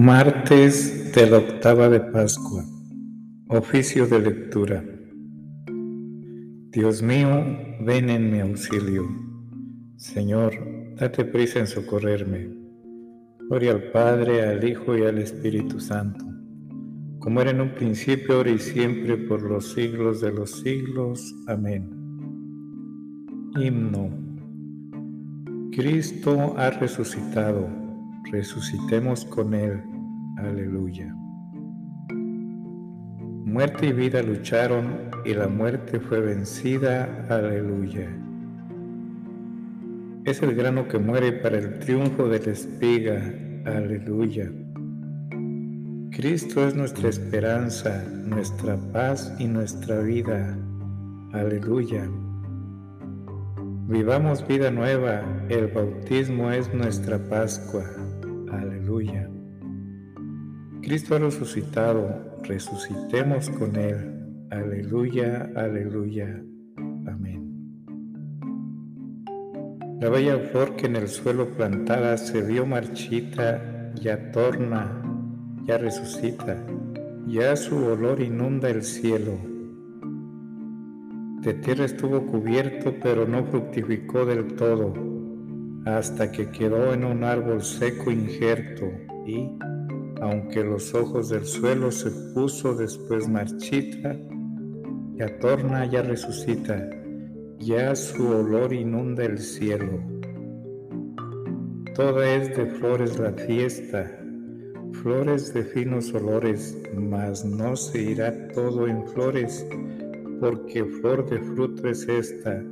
Martes de la octava de Pascua. Oficio de lectura. Dios mío, ven en mi auxilio. Señor, date prisa en socorrerme. Gloria al Padre, al Hijo y al Espíritu Santo, como era en un principio, ahora y siempre, por los siglos de los siglos. Amén. Himno. Cristo ha resucitado resucitemos con Él. Aleluya. Muerte y vida lucharon y la muerte fue vencida. Aleluya. Es el grano que muere para el triunfo de la espiga. Aleluya. Cristo es nuestra esperanza, nuestra paz y nuestra vida. Aleluya. Vivamos vida nueva, el bautismo es nuestra Pascua. Aleluya. Cristo ha resucitado, resucitemos con Él. Aleluya, aleluya. Amén. La bella flor que en el suelo plantada se vio marchita, ya torna, ya resucita, ya su olor inunda el cielo. De tierra estuvo cubierto, pero no fructificó del todo hasta que quedó en un árbol seco injerto y, aunque los ojos del suelo se puso después marchita, ya torna, ya resucita, ya su olor inunda el cielo. Toda es de flores la fiesta, flores de finos olores, mas no se irá todo en flores, porque flor de fruto es esta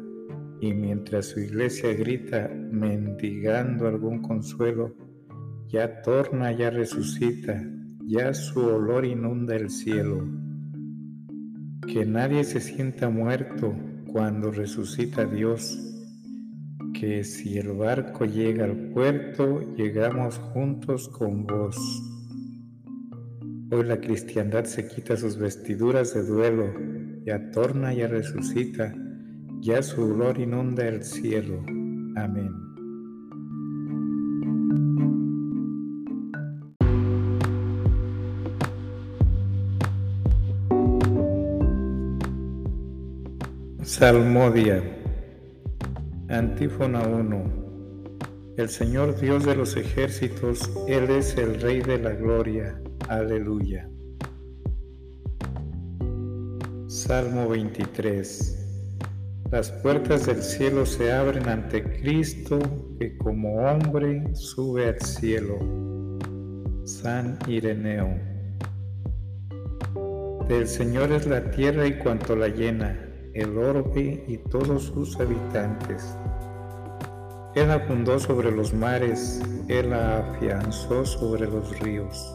y mientras su iglesia grita mendigando algún consuelo, ya torna, ya resucita, ya su olor inunda el cielo. Que nadie se sienta muerto cuando resucita Dios, que si el barco llega al puerto, llegamos juntos con vos. Hoy la cristiandad se quita sus vestiduras de duelo, ya torna, ya resucita, ya su olor inunda el cielo. Amén. Salmodia. Antífona 1. El Señor Dios de los ejércitos, Él es el Rey de la gloria. Aleluya. Salmo 23. Las puertas del cielo se abren ante Cristo que como hombre sube al cielo. San Ireneo. Del Señor es la tierra y cuanto la llena, el orbe y todos sus habitantes. Él la fundó sobre los mares, Él la afianzó sobre los ríos.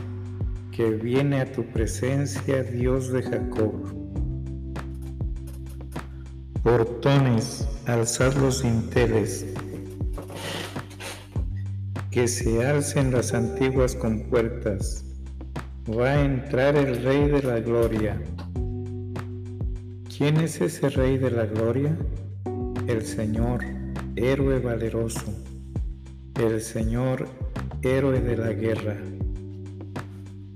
que viene a tu presencia, Dios de Jacob. Portones, alzad los dinteles, que se alcen las antiguas compuertas. Va a entrar el Rey de la Gloria. ¿Quién es ese Rey de la Gloria? El Señor, héroe valeroso, el Señor, héroe de la guerra.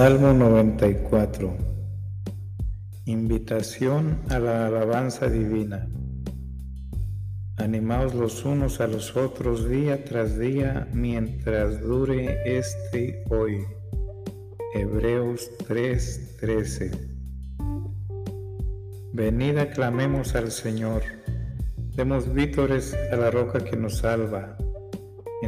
Salmo 94 Invitación a la alabanza divina. Animaos los unos a los otros día tras día mientras dure este hoy. Hebreos 3:13 Venid aclamemos al Señor, demos vítores a la roca que nos salva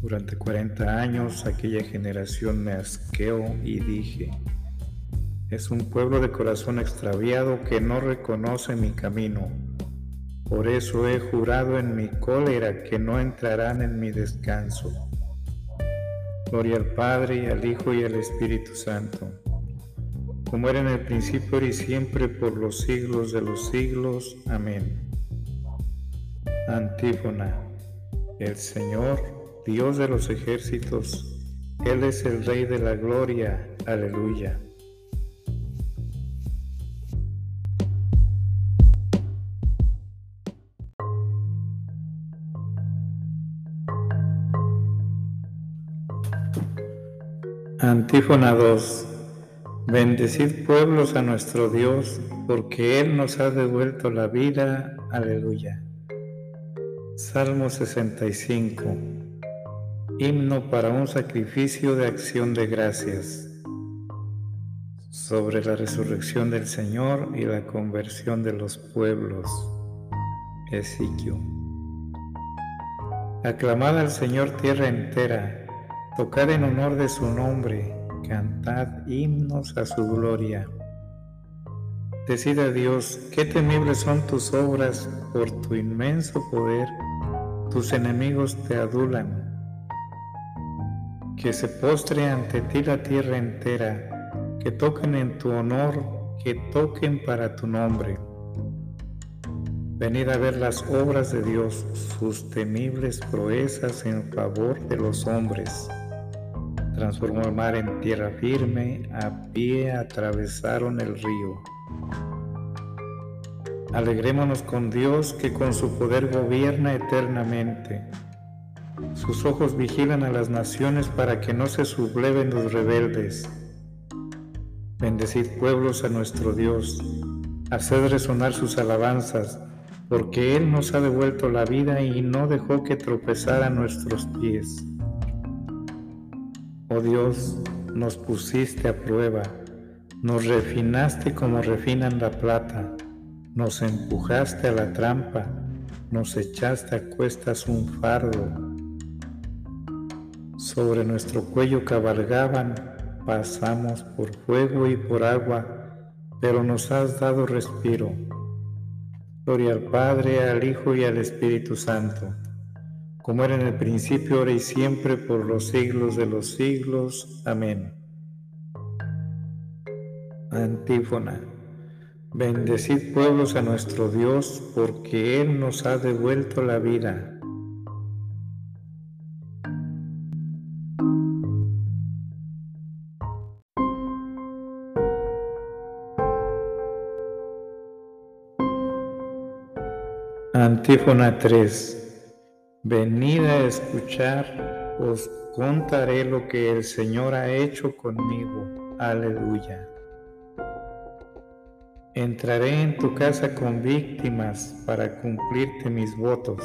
Durante 40 años aquella generación me asqueó y dije, es un pueblo de corazón extraviado que no reconoce mi camino. Por eso he jurado en mi cólera que no entrarán en mi descanso. Gloria al Padre y al Hijo y al Espíritu Santo, como era en el principio y siempre por los siglos de los siglos. Amén. Antífona. El Señor Dios de los ejércitos, Él es el Rey de la gloria. Aleluya. Antífona 2. Bendecid pueblos a nuestro Dios, porque Él nos ha devuelto la vida. Aleluya. Salmo 65. Himno para un sacrificio de acción de gracias sobre la resurrección del Señor y la conversión de los pueblos. Ezequiel. Aclamad al Señor tierra entera, tocad en honor de su nombre, cantad himnos a su gloria. Decid a Dios, qué temibles son tus obras por tu inmenso poder, tus enemigos te adulan que se postre ante ti la tierra entera, que toquen en tu honor, que toquen para tu nombre. Venid a ver las obras de Dios, sus temibles proezas en favor de los hombres. Transformó el mar en tierra firme, a pie atravesaron el río. Alegrémonos con Dios que con su poder gobierna eternamente. Sus ojos vigilan a las naciones para que no se subleven los rebeldes. Bendecid pueblos a nuestro Dios, haced resonar sus alabanzas, porque Él nos ha devuelto la vida y no dejó que tropezaran nuestros pies. Oh Dios, nos pusiste a prueba, nos refinaste como refinan la plata, nos empujaste a la trampa, nos echaste a cuestas un fardo sobre nuestro cuello cabalgaban, pasamos por fuego y por agua, pero nos has dado respiro. Gloria al Padre, al Hijo y al Espíritu Santo, como era en el principio, ahora y siempre, por los siglos de los siglos. Amén. Antífona. Bendecid pueblos a nuestro Dios, porque Él nos ha devuelto la vida. Antífona 3. Venid a escuchar, os contaré lo que el Señor ha hecho conmigo. Aleluya. Entraré en tu casa con víctimas para cumplirte mis votos,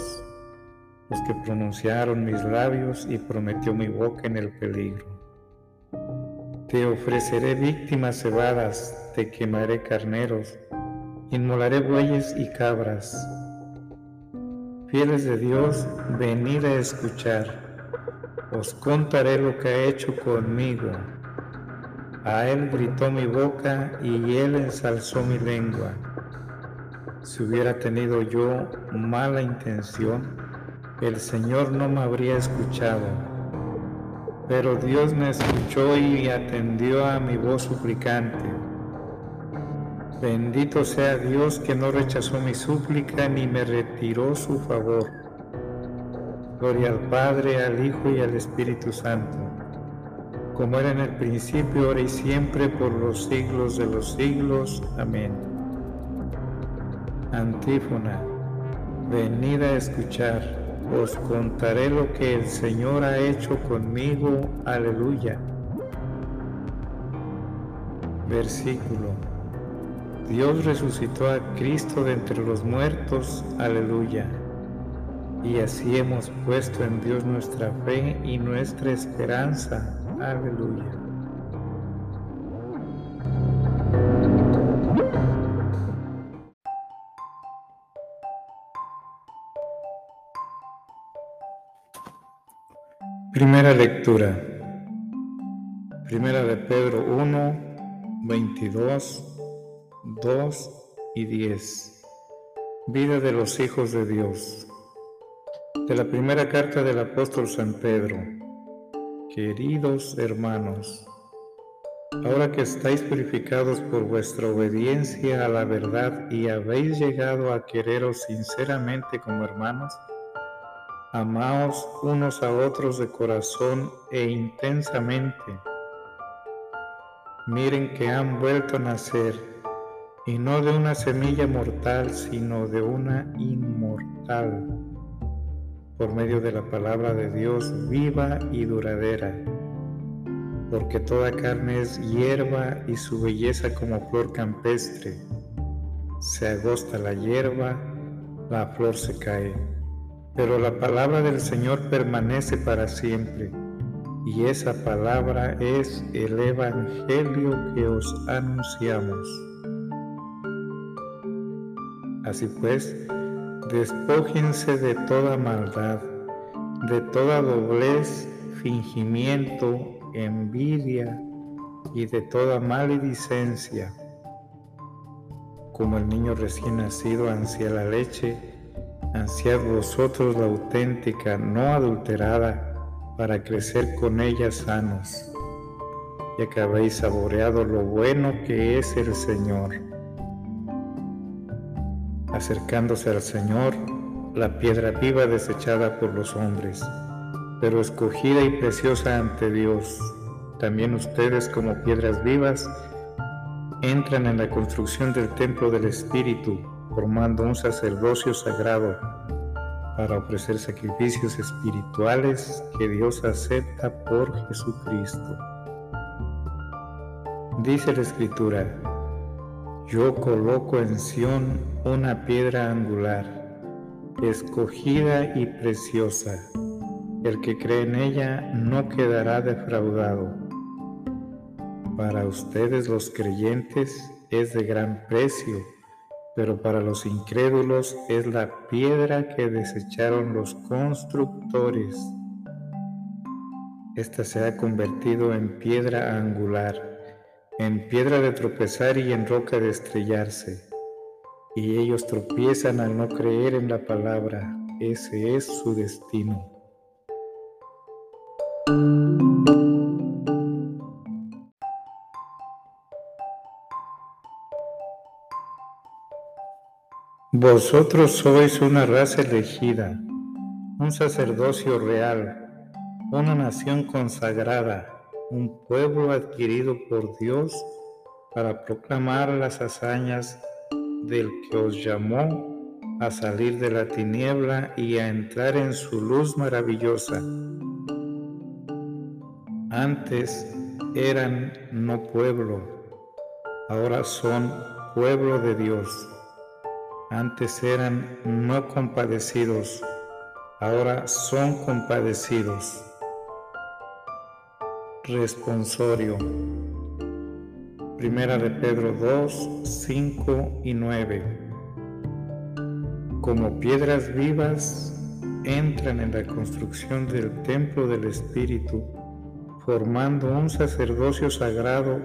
los que pronunciaron mis labios y prometió mi boca en el peligro. Te ofreceré víctimas cebadas, te quemaré carneros inmolaré bueyes y cabras. Fieles de Dios, venid a escuchar. Os contaré lo que ha hecho conmigo. A él gritó mi boca y él ensalzó mi lengua. Si hubiera tenido yo mala intención, el Señor no me habría escuchado. Pero Dios me escuchó y atendió a mi voz suplicante. Bendito sea Dios que no rechazó mi súplica ni me retiró su favor. Gloria al Padre, al Hijo y al Espíritu Santo, como era en el principio, ahora y siempre, por los siglos de los siglos. Amén. Antífona, venid a escuchar, os contaré lo que el Señor ha hecho conmigo. Aleluya. Versículo Dios resucitó a Cristo de entre los muertos, aleluya. Y así hemos puesto en Dios nuestra fe y nuestra esperanza, aleluya. Primera lectura. Primera de Pedro 1, 22 2 y 10. Vida de los hijos de Dios. De la primera carta del apóstol San Pedro. Queridos hermanos, ahora que estáis purificados por vuestra obediencia a la verdad y habéis llegado a quereros sinceramente como hermanos, amaos unos a otros de corazón e intensamente. Miren que han vuelto a nacer y no de una semilla mortal, sino de una inmortal, por medio de la palabra de Dios viva y duradera. Porque toda carne es hierba y su belleza como flor campestre. Se agosta la hierba, la flor se cae, pero la palabra del Señor permanece para siempre. Y esa palabra es el Evangelio que os anunciamos. Así pues, despójense de toda maldad, de toda doblez, fingimiento, envidia y de toda maledicencia. Como el niño recién nacido ansía la leche, ansiad vosotros la auténtica, no adulterada, para crecer con ella sanos, ya que habéis saboreado lo bueno que es el Señor acercándose al Señor, la piedra viva desechada por los hombres, pero escogida y preciosa ante Dios. También ustedes como piedras vivas entran en la construcción del templo del Espíritu, formando un sacerdocio sagrado para ofrecer sacrificios espirituales que Dios acepta por Jesucristo. Dice la Escritura, yo coloco en Sión una piedra angular, escogida y preciosa. El que cree en ella no quedará defraudado. Para ustedes los creyentes es de gran precio, pero para los incrédulos es la piedra que desecharon los constructores. Esta se ha convertido en piedra angular en piedra de tropezar y en roca de estrellarse. Y ellos tropiezan al no creer en la palabra. Ese es su destino. Vosotros sois una raza elegida, un sacerdocio real, una nación consagrada un pueblo adquirido por Dios para proclamar las hazañas del que os llamó a salir de la tiniebla y a entrar en su luz maravillosa. Antes eran no pueblo, ahora son pueblo de Dios. Antes eran no compadecidos, ahora son compadecidos. Responsorio. Primera de Pedro 2, 5 y 9. Como piedras vivas entran en la construcción del templo del Espíritu, formando un sacerdocio sagrado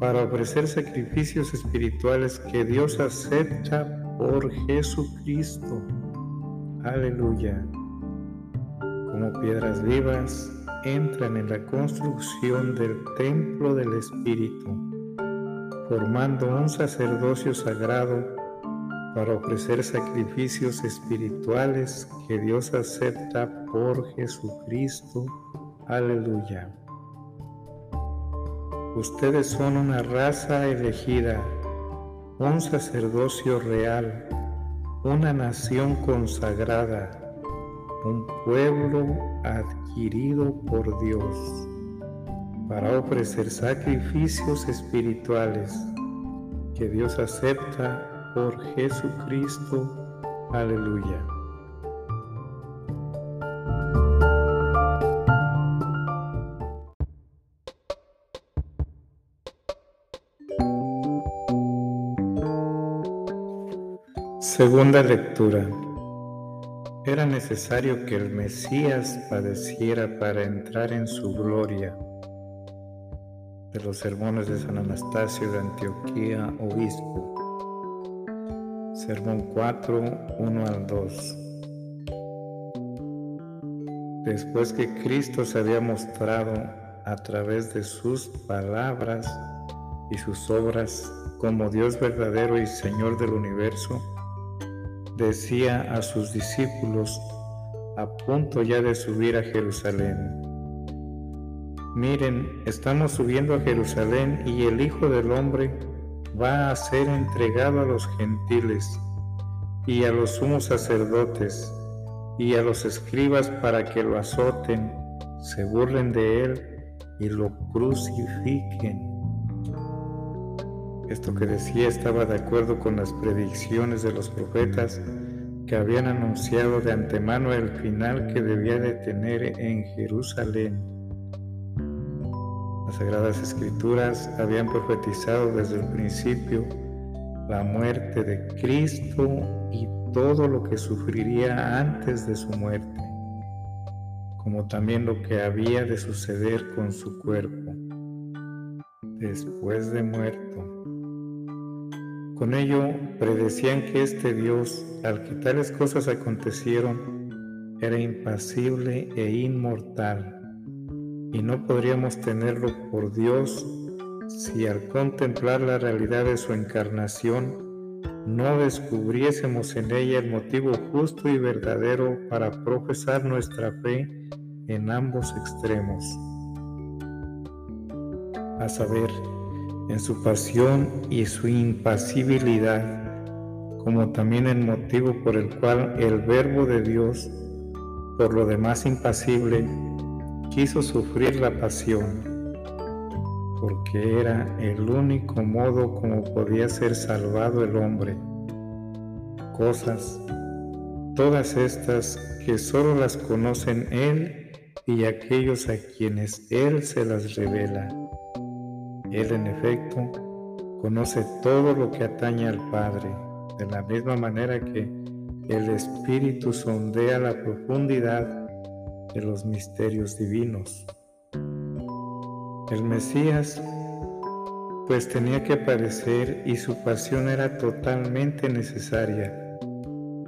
para ofrecer sacrificios espirituales que Dios acepta por Jesucristo. Aleluya. Como piedras vivas entran en la construcción del templo del Espíritu, formando un sacerdocio sagrado para ofrecer sacrificios espirituales que Dios acepta por Jesucristo. Aleluya. Ustedes son una raza elegida, un sacerdocio real, una nación consagrada, un pueblo adquirido por Dios, para ofrecer sacrificios espirituales que Dios acepta por Jesucristo. Aleluya. Segunda lectura. Era necesario que el Mesías padeciera para entrar en su gloria. De los sermones de San Anastasio de Antioquía, obispo. Sermón 4, 1 al 2. Después que Cristo se había mostrado a través de sus palabras y sus obras como Dios verdadero y Señor del universo, decía a sus discípulos a punto ya de subir a Jerusalén. Miren, estamos subiendo a Jerusalén y el Hijo del Hombre va a ser entregado a los gentiles y a los sumos sacerdotes y a los escribas para que lo azoten, se burlen de él y lo crucifiquen. Esto que decía estaba de acuerdo con las predicciones de los profetas que habían anunciado de antemano el final que debía de tener en Jerusalén. Las Sagradas Escrituras habían profetizado desde el principio la muerte de Cristo y todo lo que sufriría antes de su muerte, como también lo que había de suceder con su cuerpo después de muerto. Con ello predecían que este Dios, al que tales cosas acontecieron, era impasible e inmortal y no podríamos tenerlo por Dios si al contemplar la realidad de su encarnación no descubriésemos en ella el motivo justo y verdadero para profesar nuestra fe en ambos extremos. A saber, en su pasión y su impasibilidad, como también el motivo por el cual el Verbo de Dios, por lo demás impasible, quiso sufrir la pasión, porque era el único modo como podía ser salvado el hombre. Cosas, todas estas que solo las conocen Él y aquellos a quienes Él se las revela. Él en efecto conoce todo lo que atañe al Padre, de la misma manera que el Espíritu sondea la profundidad de los misterios divinos. El Mesías pues tenía que padecer y su pasión era totalmente necesaria,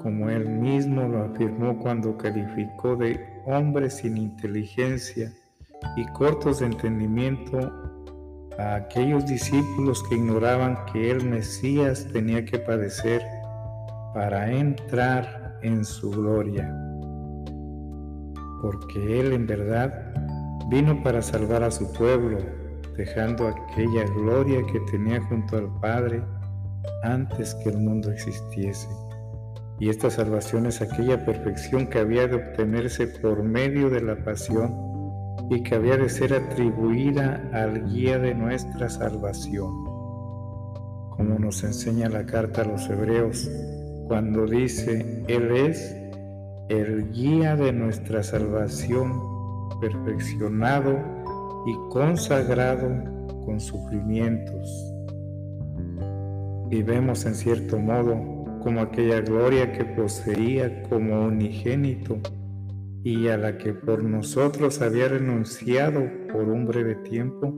como él mismo lo afirmó cuando calificó de hombre sin inteligencia y cortos de entendimiento a aquellos discípulos que ignoraban que el Mesías tenía que padecer para entrar en su gloria porque Él en verdad vino para salvar a su pueblo, dejando aquella gloria que tenía junto al Padre antes que el mundo existiese. Y esta salvación es aquella perfección que había de obtenerse por medio de la pasión y que había de ser atribuida al guía de nuestra salvación. Como nos enseña la carta a los hebreos, cuando dice, Él es el guía de nuestra salvación, perfeccionado y consagrado con sufrimientos. Y vemos en cierto modo como aquella gloria que poseía como unigénito y a la que por nosotros había renunciado por un breve tiempo,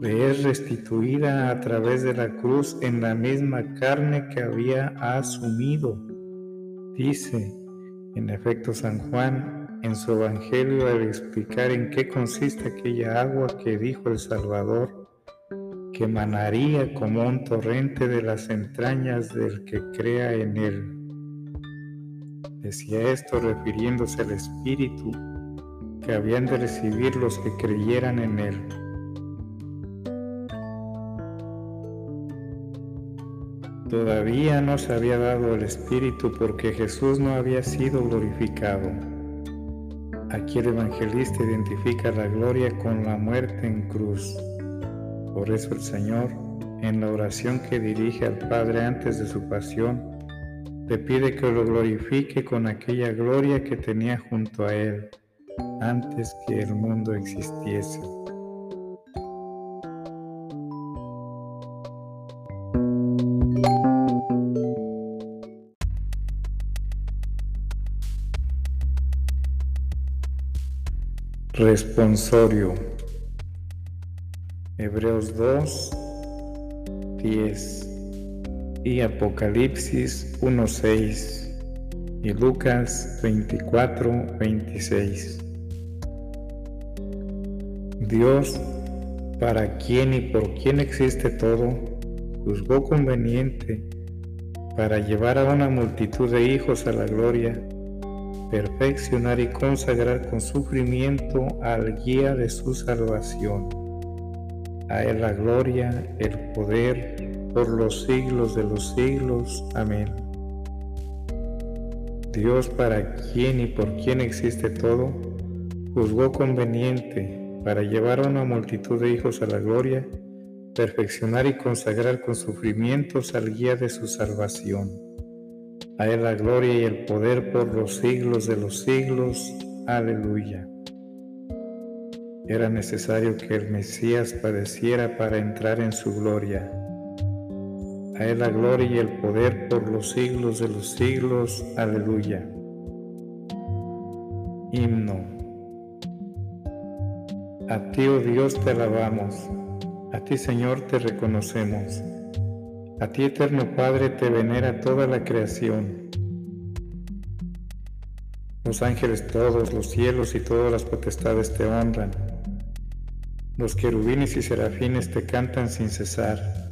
le es restituida a través de la cruz en la misma carne que había asumido. Dice, en efecto, San Juan en su Evangelio al explicar en qué consiste aquella agua que dijo el Salvador, que emanaría como un torrente de las entrañas del que crea en él. Decía esto refiriéndose al Espíritu que habían de recibir los que creyeran en él. Todavía no se había dado el Espíritu porque Jesús no había sido glorificado. Aquí el evangelista identifica la gloria con la muerte en cruz. Por eso el Señor, en la oración que dirige al Padre antes de su pasión, le pide que lo glorifique con aquella gloria que tenía junto a Él antes que el mundo existiese. Responsorio. Hebreos 2, 10 y Apocalipsis 1, 6 y Lucas 24, 26. Dios, para quien y por quien existe todo, juzgó conveniente para llevar a una multitud de hijos a la gloria perfeccionar y consagrar con sufrimiento al guía de su salvación. A Él la gloria, el poder, por los siglos de los siglos. Amén. Dios para quien y por quien existe todo, juzgó conveniente para llevar a una multitud de hijos a la gloria, perfeccionar y consagrar con sufrimientos al guía de su salvación a Él la gloria y el poder por los siglos de los siglos. Aleluya. Era necesario que el Mesías padeciera para entrar en su gloria. A Él la gloria y el poder por los siglos de los siglos. Aleluya. Himno. A ti, oh Dios, te alabamos. A ti, Señor, te reconocemos. A ti, eterno Padre, te venera toda la creación. Los ángeles todos, los cielos y todas las potestades te honran. Los querubines y serafines te cantan sin cesar.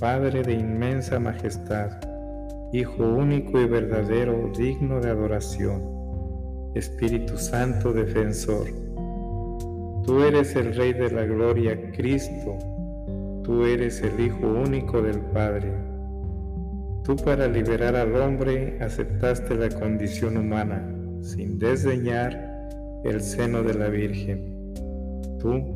Padre de inmensa majestad, Hijo único y verdadero, digno de adoración, Espíritu Santo defensor. Tú eres el Rey de la Gloria, Cristo, tú eres el Hijo único del Padre Tú para liberar al hombre aceptaste la condición humana, sin desdeñar el seno de la Virgen. Tú,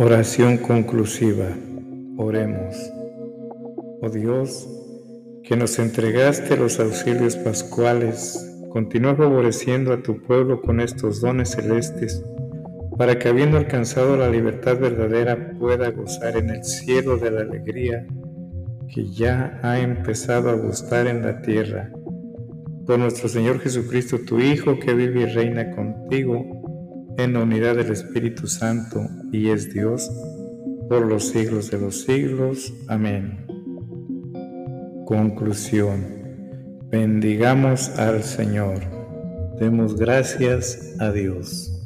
Oración conclusiva. Oremos. Oh Dios, que nos entregaste los auxilios pascuales, continúa favoreciendo a tu pueblo con estos dones celestes, para que habiendo alcanzado la libertad verdadera pueda gozar en el cielo de la alegría que ya ha empezado a gustar en la tierra. Por nuestro Señor Jesucristo, tu Hijo, que vive y reina contigo en la unidad del Espíritu Santo y es Dios por los siglos de los siglos. Amén. Conclusión. Bendigamos al Señor. Demos gracias a Dios.